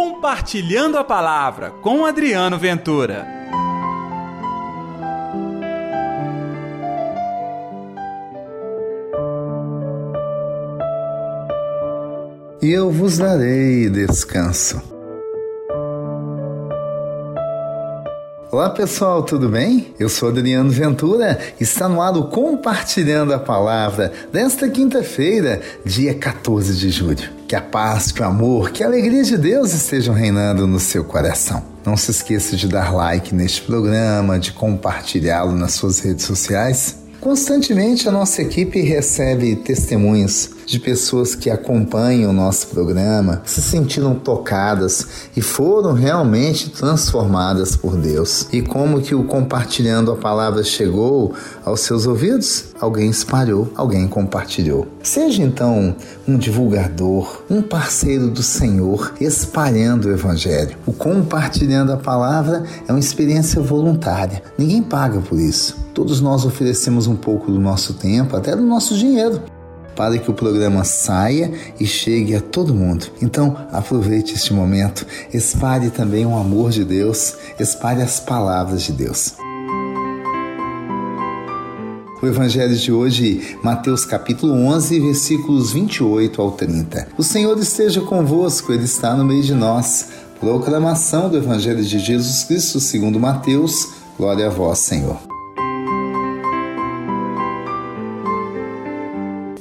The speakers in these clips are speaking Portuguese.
Compartilhando a Palavra com Adriano Ventura. E eu vos darei descanso. Olá pessoal, tudo bem? Eu sou Adriano Ventura, está no ar o Compartilhando a Palavra desta quinta-feira, dia 14 de julho. Que a paz, que o amor, que a alegria de Deus estejam reinando no seu coração. Não se esqueça de dar like neste programa, de compartilhá-lo nas suas redes sociais. Constantemente a nossa equipe recebe testemunhos de pessoas que acompanham o nosso programa, se sentiram tocadas e foram realmente transformadas por Deus. E como que o compartilhando a palavra chegou aos seus ouvidos? Alguém espalhou, alguém compartilhou. Seja então um divulgador, um parceiro do Senhor, espalhando o evangelho. O compartilhando a palavra é uma experiência voluntária. Ninguém paga por isso. Todos nós oferecemos um pouco do nosso tempo, até do nosso dinheiro para que o programa saia e chegue a todo mundo. Então, aproveite este momento, espalhe também o amor de Deus, espalhe as palavras de Deus. O evangelho de hoje, Mateus capítulo 11, versículos 28 ao 30. O Senhor esteja convosco, ele está no meio de nós. Proclamação do evangelho de Jesus Cristo, segundo Mateus. Glória a vós, Senhor.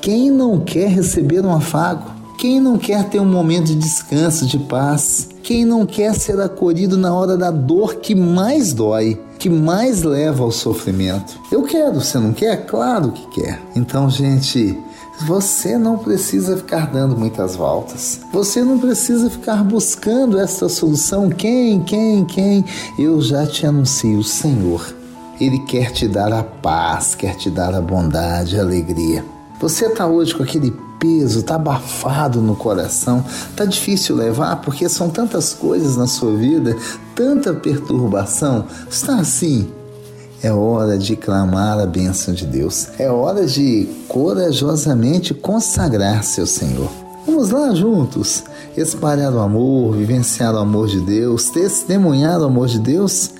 Quem não quer receber um afago? Quem não quer ter um momento de descanso, de paz? Quem não quer ser acolhido na hora da dor que mais dói, que mais leva ao sofrimento? Eu quero, você não quer? Claro que quer. Então, gente, você não precisa ficar dando muitas voltas. Você não precisa ficar buscando essa solução. Quem, quem, quem? Eu já te anuncio, o Senhor. Ele quer te dar a paz, quer te dar a bondade, a alegria. Você está hoje com aquele peso, está abafado no coração, está difícil levar porque são tantas coisas na sua vida, tanta perturbação. Está assim? É hora de clamar a bênção de Deus. É hora de corajosamente consagrar-se ao Senhor. Vamos lá juntos, espalhar o amor, vivenciar o amor de Deus, testemunhar o amor de Deus.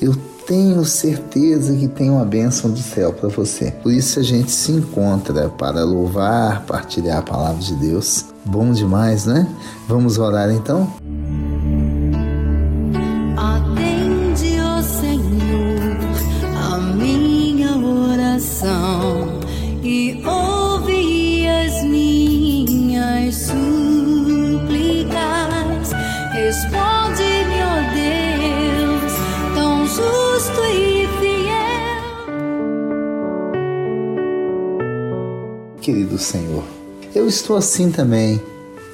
Eu tenho certeza que tem uma bênção do céu para você. Por isso a gente se encontra para louvar, partilhar a palavra de Deus. Bom demais, né? Vamos orar então? Querido Senhor, eu estou assim também,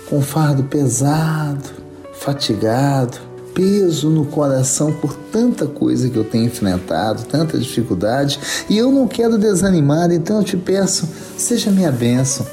com fardo pesado, fatigado, peso no coração por tanta coisa que eu tenho enfrentado, tanta dificuldade, e eu não quero desanimar, então eu te peço, seja minha bênção.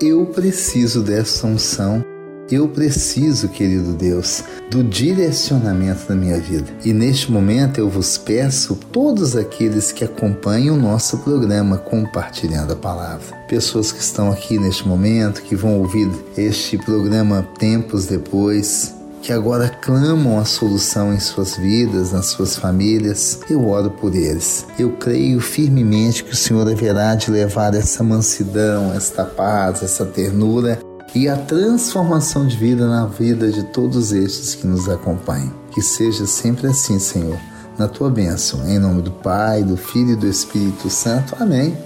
Eu preciso dessa unção. Eu preciso, querido Deus, do direcionamento da minha vida. E neste momento eu vos peço, todos aqueles que acompanham o nosso programa Compartilhando a Palavra, pessoas que estão aqui neste momento, que vão ouvir este programa tempos depois, que agora clamam a solução em suas vidas, nas suas famílias, eu oro por eles. Eu creio firmemente que o Senhor haverá de levar essa mansidão, esta paz, essa ternura e a transformação de vida na vida de todos estes que nos acompanham. Que seja sempre assim, Senhor, na tua bênção. Em nome do Pai, do Filho e do Espírito Santo. Amém.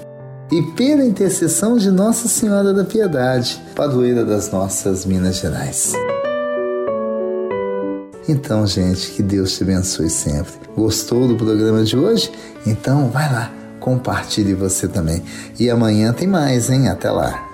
E pela intercessão de Nossa Senhora da Piedade, padroeira das nossas Minas Gerais. Então, gente, que Deus te abençoe sempre. Gostou do programa de hoje? Então, vai lá, compartilhe você também. E amanhã tem mais, hein? Até lá.